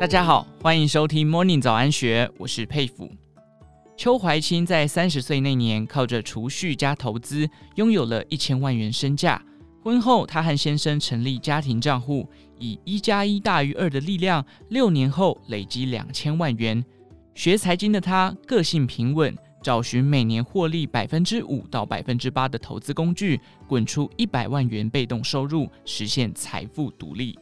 大家好，欢迎收听 Morning 早安学，我是佩甫。邱怀清在三十岁那年，靠着储蓄加投资，拥有了一千万元身价。婚后，他和先生成立家庭账户，以一加一大于二的力量，六年后累积两千万元。学财经的他，个性平稳，找寻每年获利百分之五到百分之八的投资工具，滚出一百万元被动收入，实现财富独立。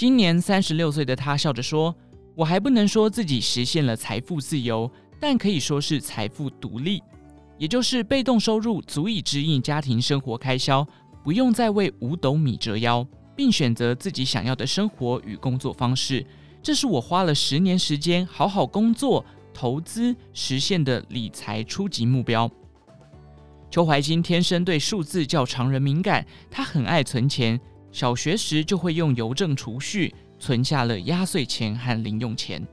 今年三十六岁的他笑着说：“我还不能说自己实现了财富自由，但可以说是财富独立，也就是被动收入足以支应家庭生活开销，不用再为五斗米折腰，并选择自己想要的生活与工作方式。这是我花了十年时间好好工作、投资实现的理财初级目标。”邱怀金天生对数字较常人敏感，他很爱存钱。小学时就会用邮政储蓄存下了压岁钱和零用钱。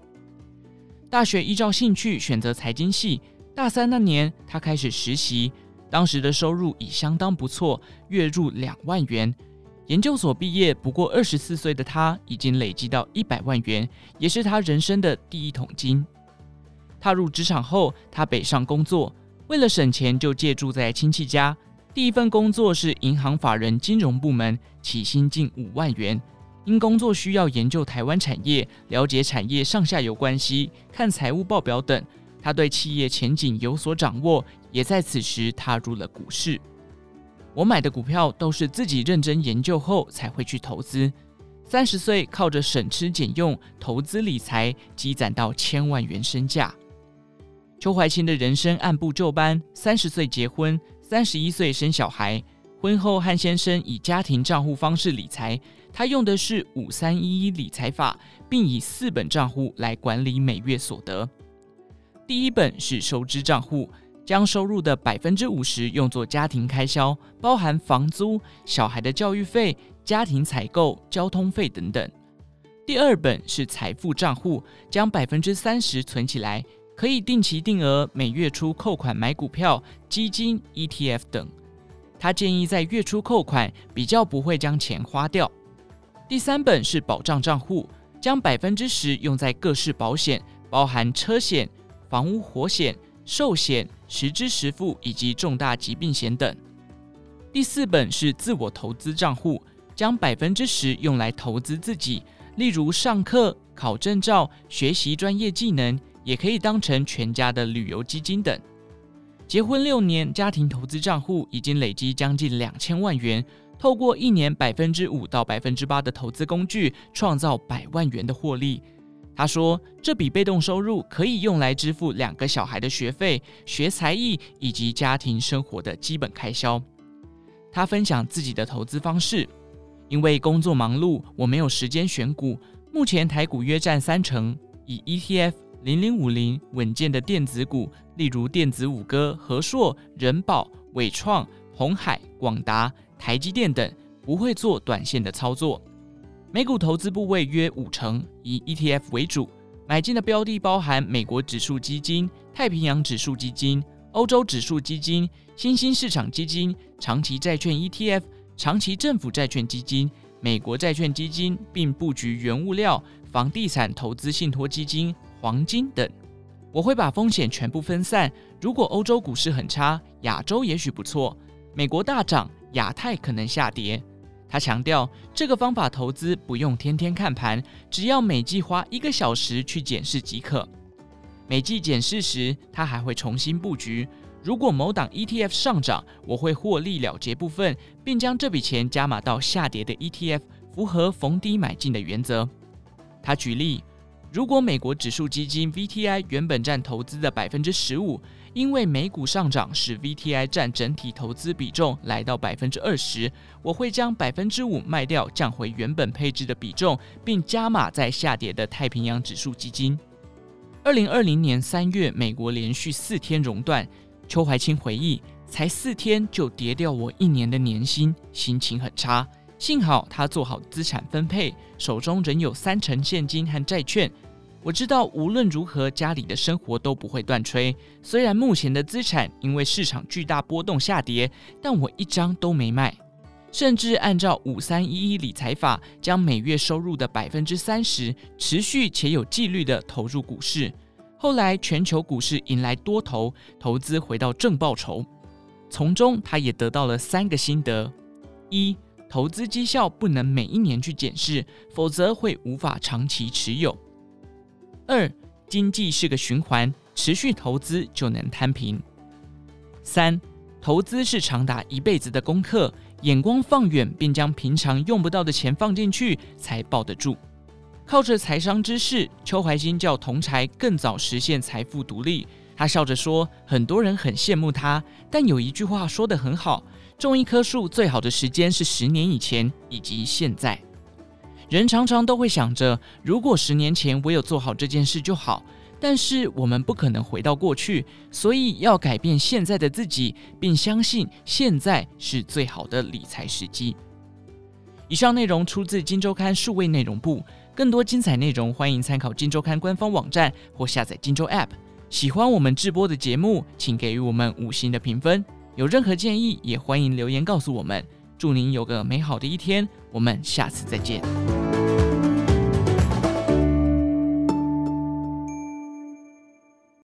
大学依照兴趣选择财经系，大三那年他开始实习，当时的收入已相当不错，月入两万元。研究所毕业不过二十四岁的他，已经累积到一百万元，也是他人生的第一桶金。踏入职场后，他北上工作，为了省钱就借住在亲戚家。第一份工作是银行法人金融部门，起薪近五万元。因工作需要研究台湾产业，了解产业上下游关系，看财务报表等，他对企业前景有所掌握，也在此时踏入了股市。我买的股票都是自己认真研究后才会去投资。三十岁靠着省吃俭用投资理财，积攒到千万元身价。邱怀清的人生按部就班，三十岁结婚。三十一岁生小孩，婚后和先生以家庭账户方式理财，他用的是五三一一理财法，并以四本账户来管理每月所得。第一本是收支账户，将收入的百分之五十用作家庭开销，包含房租、小孩的教育费、家庭采购、交通费等等。第二本是财富账户，将百分之三十存起来。可以定期定额每月初扣款买股票、基金、ETF 等。他建议在月初扣款，比较不会将钱花掉。第三本是保障账户，将百分之十用在各式保险，包含车险、房屋火险、寿险、实支实付以及重大疾病险等。第四本是自我投资账户，将百分之十用来投资自己，例如上课、考证照、学习专业技能。也可以当成全家的旅游基金等。结婚六年，家庭投资账户已经累积将近两千万元。透过一年百分之五到百分之八的投资工具，创造百万元的获利。他说，这笔被动收入可以用来支付两个小孩的学费、学才艺以及家庭生活的基本开销。他分享自己的投资方式：因为工作忙碌，我没有时间选股。目前台股约占三成，以 ETF。零零五零稳健的电子股，例如电子五哥、和硕、人保、伟创、鸿海、广达、台积电等，不会做短线的操作。美股投资部位约五成，以 ETF 为主。买进的标的包含美国指数基金、太平洋指数基金、欧洲指数基金、新兴市场基金、长期债券 ETF、长期政府债券基金、美国债券基金，并布局原物料、房地产投资信托基金。黄金等，我会把风险全部分散。如果欧洲股市很差，亚洲也许不错；美国大涨，亚太可能下跌。他强调，这个方法投资不用天天看盘，只要每季花一个小时去检视即可。每季检视时，他还会重新布局。如果某档 ETF 上涨，我会获利了结部分，并将这笔钱加码到下跌的 ETF，符合逢低买进的原则。他举例。如果美国指数基金 VTI 原本占投资的百分之十五，因为美股上涨使 VTI 占整体投资比重来到百分之二十，我会将百分之五卖掉，降回原本配置的比重，并加码在下跌的太平洋指数基金。二零二零年三月，美国连续四天熔断，邱怀清回忆，才四天就跌掉我一年的年薪，心情很差。幸好他做好资产分配，手中仍有三成现金和债券。我知道无论如何，家里的生活都不会断炊。虽然目前的资产因为市场巨大波动下跌，但我一张都没卖。甚至按照五三一一理财法，将每月收入的百分之三十持续且有纪律地投入股市。后来全球股市迎来多头，投资回到正报酬。从中，他也得到了三个心得：一、投资绩效不能每一年去检视，否则会无法长期持有；二、经济是个循环，持续投资就能摊平；三、投资是长达一辈子的功课，眼光放远，并将平常用不到的钱放进去，才抱得住。靠着财商知识，邱怀新叫同侪更早实现财富独立。他笑着说：“很多人很羡慕他，但有一句话说得很好：种一棵树最好的时间是十年以前以及现在。人常常都会想着，如果十年前我有做好这件事就好。但是我们不可能回到过去，所以要改变现在的自己，并相信现在是最好的理财时机。”以上内容出自《金周刊》数位内容部，更多精彩内容欢迎参考《金周刊》官方网站或下载《金周 App》。喜欢我们直播的节目，请给予我们五星的评分。有任何建议，也欢迎留言告诉我们。祝您有个美好的一天，我们下次再见。